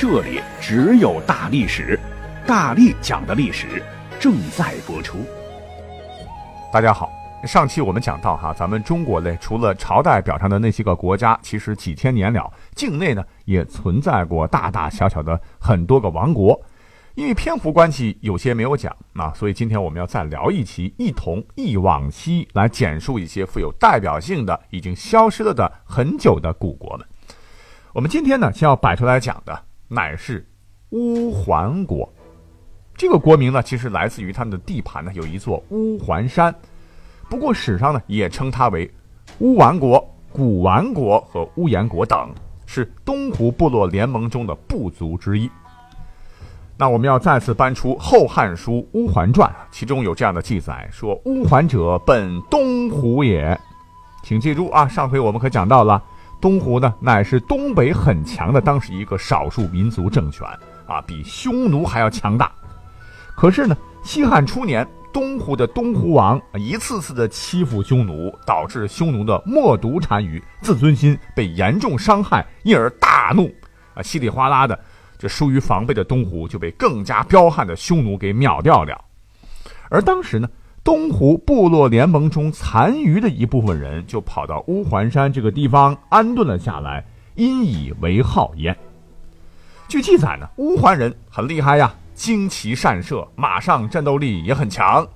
这里只有大历史，大力讲的历史正在播出。大家好，上期我们讲到哈，咱们中国嘞，除了朝代表上的那些个国家，其实几千年了，境内呢也存在过大大小小的很多个王国。因为篇幅关系，有些没有讲啊，所以今天我们要再聊一期，一同忆往昔，来简述一些富有代表性的、已经消失了的很久的古国们。我们今天呢，先要摆出来讲的。乃是乌桓国，这个国名呢，其实来自于他们的地盘呢，有一座乌桓山。不过史上呢，也称它为乌丸国、古丸国和乌延国等，是东湖部落联盟中的部族之一。那我们要再次搬出《后汉书·乌桓传》，其中有这样的记载：说乌桓者，本东湖也。请记住啊，上回我们可讲到了。东湖呢，乃是东北很强的当时一个少数民族政权啊，比匈奴还要强大。可是呢，西汉初年，东湖的东湖王一次次的欺负匈奴，导致匈奴的冒毒单于自尊心被严重伤害，因而大怒啊，稀里哗啦的，这疏于防备的东湖就被更加彪悍的匈奴给秒掉了。而当时呢。东湖部落联盟中残余的一部分人就跑到乌桓山这个地方安顿了下来，因以为号焉。据记载呢，乌桓人很厉害呀，精骑善射，马上战斗力也很强。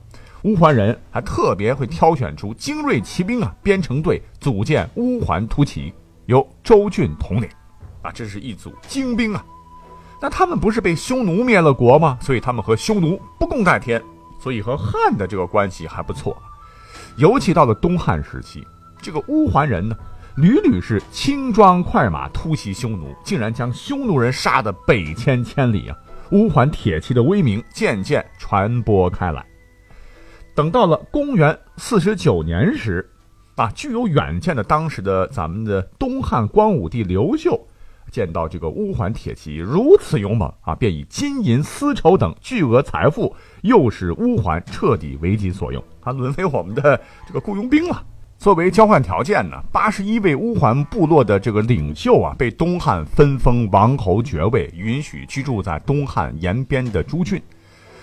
乌桓人还特别会挑选出精锐骑兵啊，编成队组建乌桓突骑，由周俊统领。啊，这是一组精兵啊。那他们不是被匈奴灭了国吗？所以他们和匈奴不共戴天。所以和汉的这个关系还不错，尤其到了东汉时期，这个乌桓人呢，屡屡是轻装快马突袭匈奴，竟然将匈奴人杀得北迁千里啊！乌桓铁骑的威名渐渐传播开来。等到了公元四十九年时，啊，具有远见的当时的咱们的东汉光武帝刘秀。见到这个乌桓铁骑如此勇猛啊，便以金银丝绸等巨额财富，诱使乌桓彻底为己所用，他沦为我们的这个雇佣兵了。作为交换条件呢，八十一位乌桓部落的这个领袖啊，被东汉分封王侯爵位，允许居住在东汉延边的诸郡。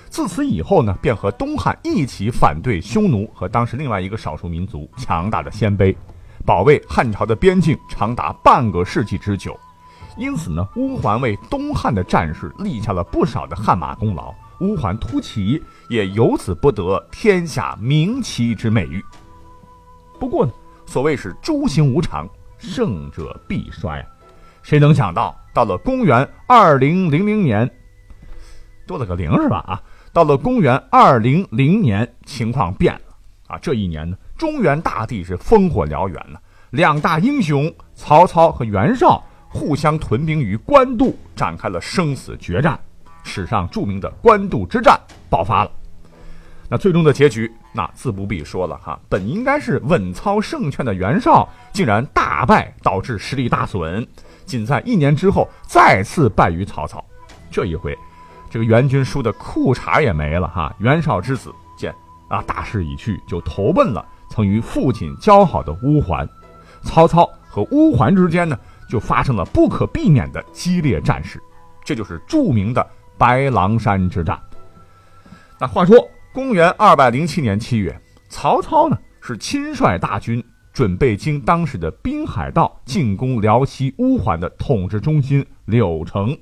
自此以后呢，便和东汉一起反对匈奴和当时另外一个少数民族强大的鲜卑，保卫汉朝的边境长达半个世纪之久。因此呢，乌桓为东汉的战士立下了不少的汗马功劳，乌桓突骑也由此不得天下名骑之美誉。不过呢，所谓是诸行无常，胜者必衰啊！谁能想到，到了公元二零零零年，多了个零是吧？啊，到了公元二零零年，情况变了啊！这一年呢，中原大地是烽火燎原了，两大英雄曹操和袁绍。互相屯兵于官渡，展开了生死决战，史上著名的官渡之战爆发了。那最终的结局，那自不必说了哈。本应该是稳操胜券的袁绍，竟然大败，导致实力大损。仅在一年之后，再次败于曹操。这一回，这个袁军输的裤衩也没了哈。袁绍之子见啊大势已去，就投奔了曾与父亲交好的乌桓。曹操和乌桓之间呢？就发生了不可避免的激烈战事，这就是著名的白狼山之战。那话说，公元二百零七年七月，曹操呢是亲率大军准备经当时的滨海道进攻辽西乌桓的统治中心柳城，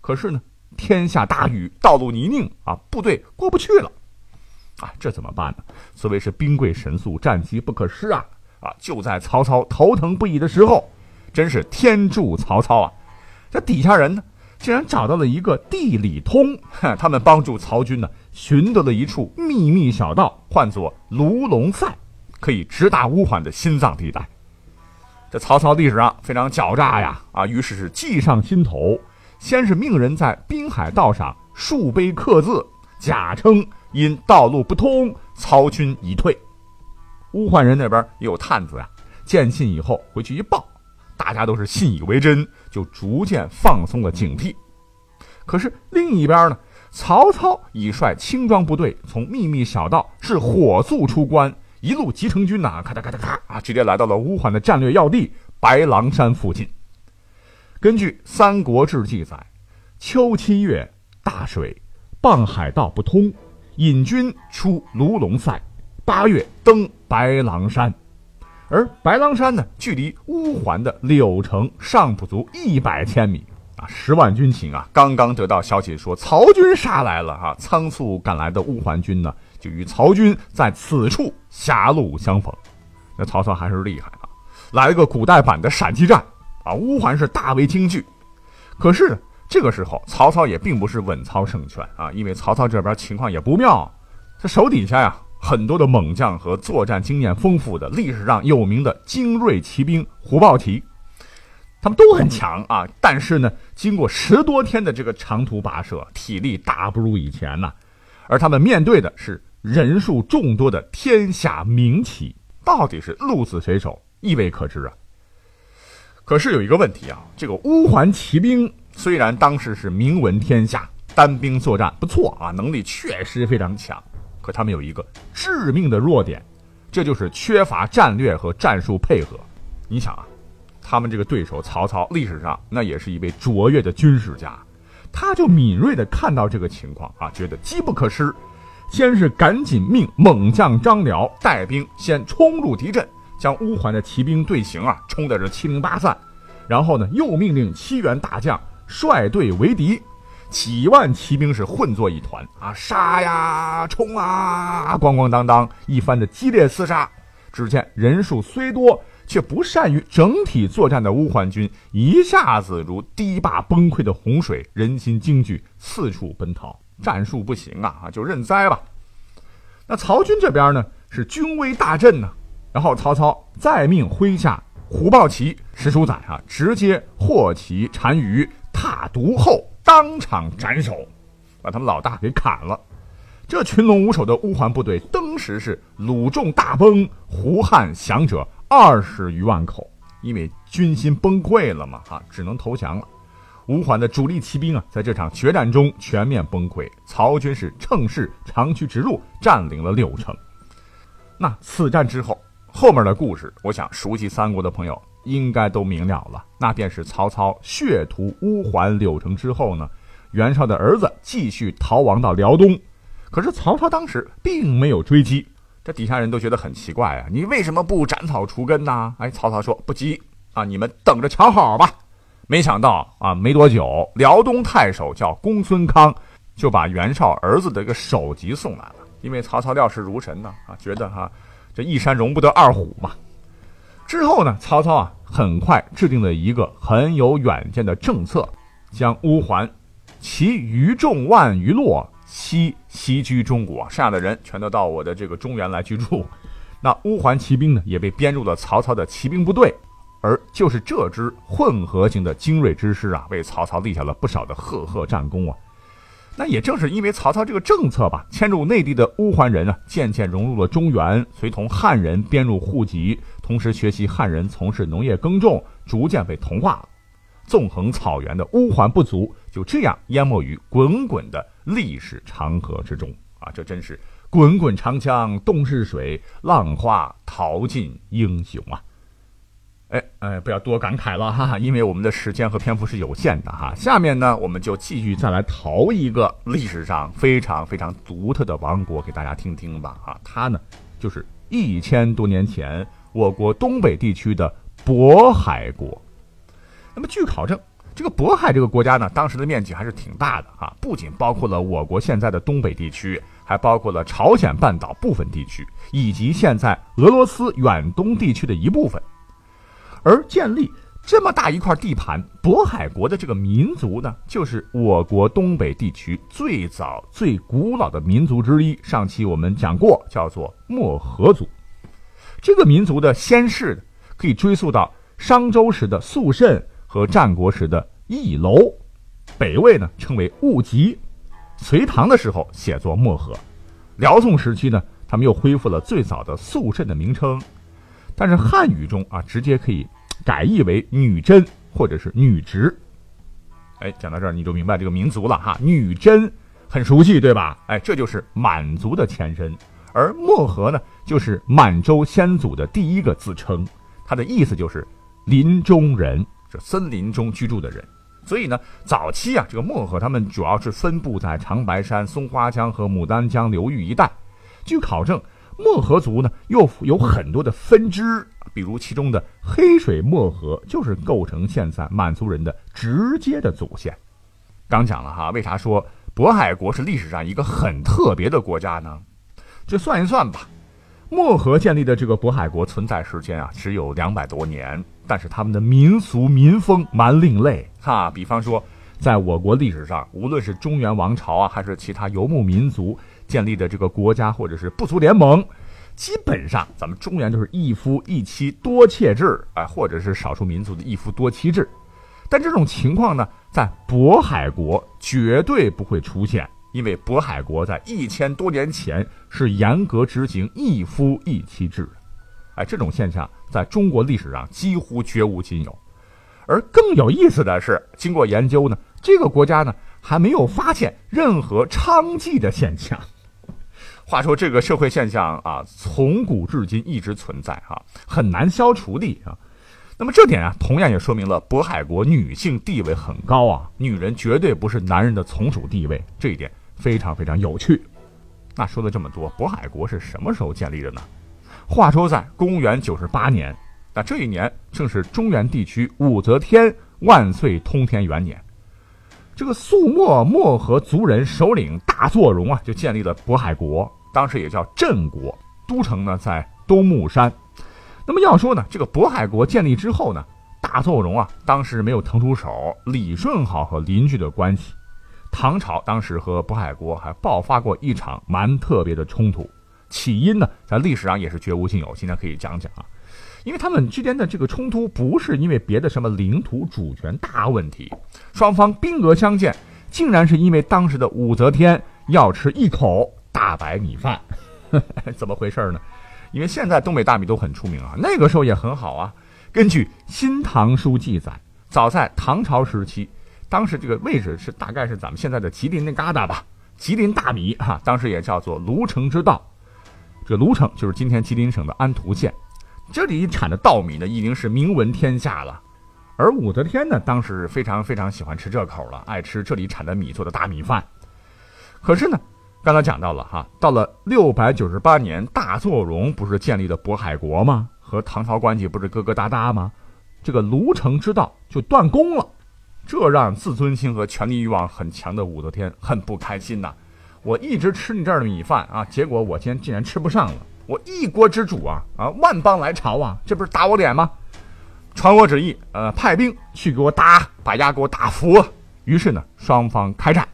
可是呢天下大雨，道路泥泞啊，部队过不去了。啊，这怎么办呢？所谓是兵贵神速，战机不可失啊！啊，就在曹操头疼不已的时候。真是天助曹操啊！这底下人呢，竟然找到了一个地理通，他们帮助曹军呢寻得了一处秘密小道，唤作卢龙塞，可以直达乌桓的心脏地带。这曹操历史上非常狡诈呀！啊，于是是计上心头，先是命人在滨海道上竖碑刻字，假称因道路不通，曹军已退。乌桓人那边也有探子呀，见信以后回去一报，大家都是信以为真，就逐渐放松了警惕。可是另一边呢，曹操已率轻装部队从秘密小道是火速出关，一路集成军呐，咔哒咔哒咔啊，直接来到了乌桓的战略要地白狼山附近。根据《三国志》记载，秋七月大水，傍海道不通，引军出卢龙塞。八月登白狼山，而白狼山呢，距离乌桓的柳城尚不足一百千米。啊，十万军情啊，刚刚得到消息说曹军杀来了哈，仓促赶来的乌桓军呢，就与曹军在此处狭路相逢。那曹操还是厉害啊，来了个古代版的闪击战啊，乌桓是大为惊惧。可是这个时候，曹操也并不是稳操胜券啊，因为曹操这边情况也不妙，这手底下呀很多的猛将和作战经验丰富的、历史上有名的精锐骑兵虎豹骑。他们都很强啊，但是呢，经过十多天的这个长途跋涉，体力大不如以前呐。而他们面对的是人数众多的天下名骑，到底是鹿死谁手，亦未可知啊。可是有一个问题啊，这个乌桓骑兵虽然当时是名闻天下，单兵作战不错啊，能力确实非常强，可他们有一个致命的弱点，这就是缺乏战略和战术配合。你想啊。他们这个对手曹操，历史上那也是一位卓越的军事家，他就敏锐地看到这个情况啊，觉得机不可失，先是赶紧命猛将张辽带兵先冲入敌阵，将乌桓的骑兵队形啊冲得是七零八散，然后呢又命令七员大将率队围敌，几万骑兵是混作一团啊，杀呀冲啊，咣咣当当一番的激烈厮杀，只见人数虽多。却不善于整体作战的乌桓军，一下子如堤坝崩溃的洪水，人心惊惧，四处奔逃，战术不行啊啊，就认栽吧。那曹军这边呢，是军威大振呢，然后曹操再命麾下虎豹骑石书载啊，直接获其单于，踏毒后当场斩首，把他们老大给砍了。这群龙无首的乌桓部队，登时是鲁众大崩，胡汉降者。二十余万口，因为军心崩溃了嘛，哈，只能投降了。吴桓的主力骑兵啊，在这场决战中全面崩溃。曹军是乘势长驱直入，占领了六城。那此战之后，后面的故事，我想熟悉三国的朋友应该都明了了。那便是曹操血屠乌桓柳城之后呢，袁绍的儿子继续逃亡到辽东，可是曹操当时并没有追击。这底下人都觉得很奇怪啊，你为什么不斩草除根呢？哎，曹操说不急啊，你们等着瞧好吧。没想到啊，没多久，辽东太守叫公孙康，就把袁绍儿子的一个首级送来了。因为曹操料事如神呢，啊，觉得哈，这一山容不得二虎嘛。之后呢，曹操啊，很快制定了一个很有远见的政策，将乌桓其余众万余落。西西居中国，剩下的人全都到我的这个中原来居住。那乌桓骑兵呢，也被编入了曹操的骑兵部队。而就是这支混合型的精锐之师啊，为曹操立下了不少的赫赫战功啊。那也正是因为曹操这个政策吧，迁入内地的乌桓人啊，渐渐融入了中原，随同汉人编入户籍，同时学习汉人从事农业耕种，逐渐被同化了。纵横草原的乌桓部族就这样淹没于滚滚的历史长河之中啊！这真是滚滚长江东逝水，浪花淘尽英雄啊！哎哎，不要多感慨了哈，因为我们的时间和篇幅是有限的哈。下面呢，我们就继续再来淘一个历史上非常非常独特的王国给大家听听吧啊！它呢，就是一千多年前我国东北地区的渤海国。那么，据考证，这个渤海这个国家呢，当时的面积还是挺大的啊，不仅包括了我国现在的东北地区，还包括了朝鲜半岛部分地区，以及现在俄罗斯远东地区的一部分。而建立这么大一块地盘，渤海国的这个民族呢，就是我国东北地区最早、最古老的民族之一。上期我们讲过，叫做漠河族。这个民族的先世可以追溯到商周时的肃慎。和战国时的翼楼，北魏呢称为兀吉，隋唐的时候写作漠河，辽宋时期呢，他们又恢复了最早的肃慎的名称。但是汉语中啊，直接可以改译为女真或者是女直。哎，讲到这儿你就明白这个民族了哈，女真很熟悉对吧？哎，这就是满族的前身，而漠河呢，就是满洲先祖的第一个自称，它的意思就是林中人，这森林中居住的人。所以呢，早期啊，这个漠河他们主要是分布在长白山、松花江和牡丹江流域一带。据考证。漠河族呢，又有很多的分支，比如其中的黑水漠河，就是构成现在满族人的直接的祖先。刚讲了哈，为啥说渤海国是历史上一个很特别的国家呢？就算一算吧，漠河建立的这个渤海国存在时间啊，只有两百多年，但是他们的民俗民风蛮另类哈。比方说，在我国历史上，无论是中原王朝啊，还是其他游牧民族。建立的这个国家或者是部族联盟，基本上咱们中原就是一夫一妻多妾制，哎，或者是少数民族的一夫多妻制。但这种情况呢，在渤海国绝对不会出现，因为渤海国在一千多年前是严格执行一夫一妻制的。哎，这种现象在中国历史上几乎绝无仅有。而更有意思的是，经过研究呢，这个国家呢还没有发现任何娼妓的现象。话说这个社会现象啊，从古至今一直存在啊，很难消除的啊。那么这点啊，同样也说明了渤海国女性地位很高啊，女人绝对不是男人的从属地位，这一点非常非常有趣。那说了这么多，渤海国是什么时候建立的呢？话说在公元九十八年，那这一年正是中原地区武则天万岁通天元年。这个肃漠漠河族人首领大作荣啊，就建立了渤海国，当时也叫镇国，都城呢在东木山。那么要说呢，这个渤海国建立之后呢，大作荣啊，当时没有腾出手，理顺好和邻居的关系。唐朝当时和渤海国还爆发过一场蛮特别的冲突，起因呢，在历史上也是绝无仅有，今天可以讲讲啊。因为他们之间的这个冲突不是因为别的什么领土主权大问题，双方兵额相见，竟然是因为当时的武则天要吃一口大白米饭，怎么回事呢？因为现在东北大米都很出名啊，那个时候也很好啊。根据《新唐书》记载，早在唐朝时期，当时这个位置是大概是咱们现在的吉林那旮瘩吧，吉林大米哈，当时也叫做卢城之道，这卢城就是今天吉林省的安图县。这里产的稻米呢，已经是名闻天下了。而武则天呢，当时非常非常喜欢吃这口了，爱吃这里产的米做的大米饭。可是呢，刚才讲到了哈，到了六百九十八年，大作荣不是建立了渤海国吗？和唐朝关系不是疙疙瘩瘩吗？这个卢城之道就断供了，这让自尊心和权力欲望很强的武则天很不开心呐。我一直吃你这儿的米饭啊，结果我今天竟然吃不上了。我一国之主啊啊，万邦来朝啊，这不是打我脸吗？传我旨意，呃，派兵去给我打，把牙给我打服。于是呢，双方开战。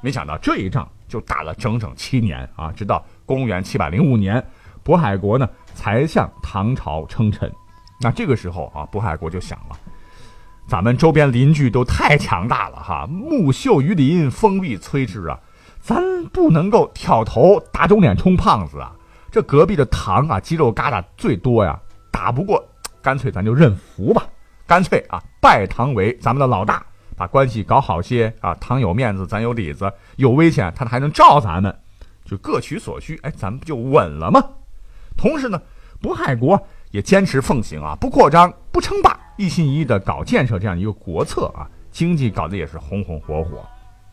没想到这一仗就打了整整七年啊，直到公元七百零五年，渤海国呢才向唐朝称臣。那这个时候啊，渤海国就想了，咱们周边邻居都太强大了哈，木秀于林，风必摧之啊，咱不能够挑头打肿脸充胖子啊。这隔壁的唐啊，肌肉疙瘩最多呀，打不过，干脆咱就认服吧，干脆啊，拜唐为咱们的老大，把关系搞好些啊，唐有面子，咱有里子，有危险他还能罩咱们，就各取所需，哎，咱们不就稳了吗？同时呢，渤海国也坚持奉行啊，不扩张，不称霸，一心一意的搞建设这样一个国策啊，经济搞得也是红红火火，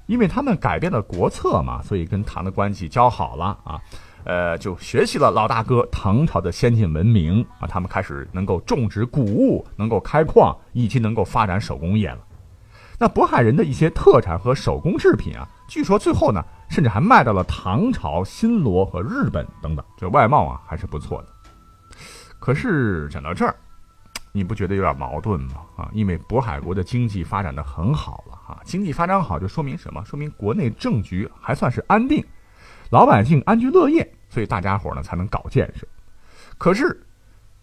因为他们改变了国策嘛，所以跟唐的关系交好了啊。呃，就学习了老大哥唐朝的先进文明啊，他们开始能够种植谷物，能够开矿，以及能够发展手工业了。那渤海人的一些特产和手工制品啊，据说最后呢，甚至还卖到了唐朝、新罗和日本等等，这外贸啊还是不错的。可是讲到这儿，你不觉得有点矛盾吗？啊，因为渤海国的经济发展的很好了啊，经济发展好就说明什么？说明国内政局还算是安定。老百姓安居乐业，所以大家伙呢才能搞建设。可是，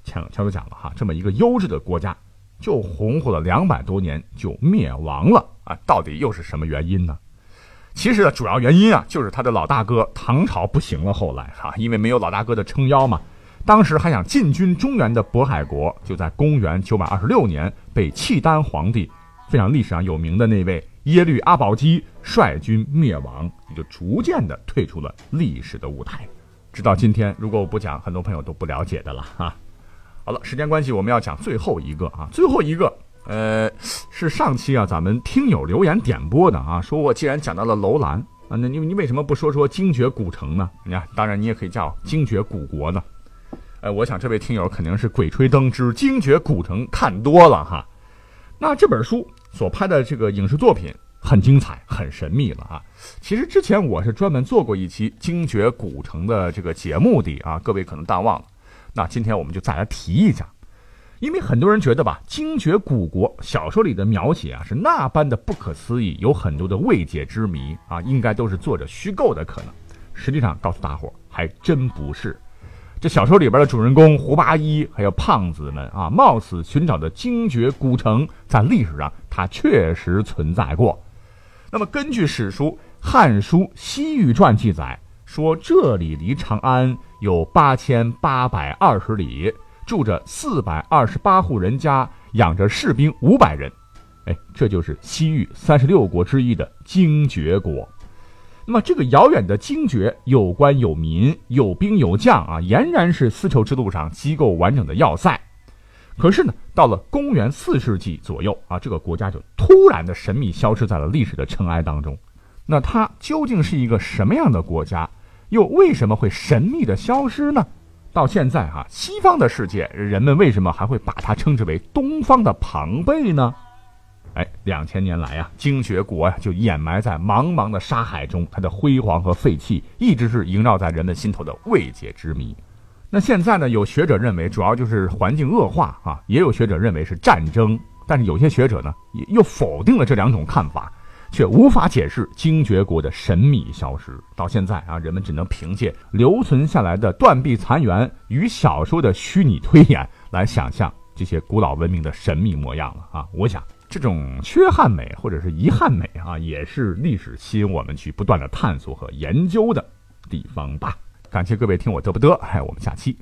前前头讲了哈，这么一个优质的国家，就红火了两百多年就灭亡了啊！到底又是什么原因呢？其实呢，主要原因啊，就是他的老大哥唐朝不行了。后来哈，因为没有老大哥的撑腰嘛，当时还想进军中原的渤海国，就在公元九百二十六年被契丹皇帝非常历史上有名的那位耶律阿保机率军灭亡，也就逐渐的退出了历史的舞台。直到今天，如果我不讲，很多朋友都不了解的了哈。好了，时间关系，我们要讲最后一个啊，最后一个。呃，是上期啊，咱们听友留言点播的啊，说我既然讲到了楼兰啊，那你你为什么不说说精绝古城呢？你看，当然你也可以叫精绝古国呢。呃，我想这位听友肯定是《鬼吹灯之精绝古城》看多了哈。那这本书所拍的这个影视作品很精彩，很神秘了啊。其实之前我是专门做过一期精绝古城的这个节目的啊，各位可能淡忘了。那今天我们就再来提一下。因为很多人觉得吧，精绝古国小说里的描写啊是那般的不可思议，有很多的未解之谜啊，应该都是作者虚构的可能。实际上，告诉大伙还真不是。这小说里边的主人公胡八一还有胖子们啊，冒死寻找的精绝古城，在历史上它确实存在过。那么，根据史书《汉书西域传》记载，说这里离长安有八千八百二十里。住着四百二十八户人家，养着士兵五百人，哎，这就是西域三十六国之一的精绝国。那么，这个遥远的精绝有官有民，有兵有将啊，俨然是丝绸之路上机构完整的要塞。可是呢，到了公元四世纪左右啊，这个国家就突然的神秘消失在了历史的尘埃当中。那它究竟是一个什么样的国家？又为什么会神秘的消失呢？到现在哈，西方的世界人们为什么还会把它称之为东方的庞贝呢？哎，两千年来啊，精绝国呀就掩埋在茫茫的沙海中，它的辉煌和废弃一直是萦绕在人们心头的未解之谜。那现在呢，有学者认为主要就是环境恶化啊，也有学者认为是战争，但是有些学者呢又否定了这两种看法。却无法解释精绝国的神秘消失。到现在啊，人们只能凭借留存下来的断壁残垣与小说的虚拟推演来想象这些古老文明的神秘模样了啊！我想，这种缺憾美或者是遗憾美啊，也是历史吸引我们去不断的探索和研究的地方吧。感谢各位听我嘚不嘚，哎，我们下期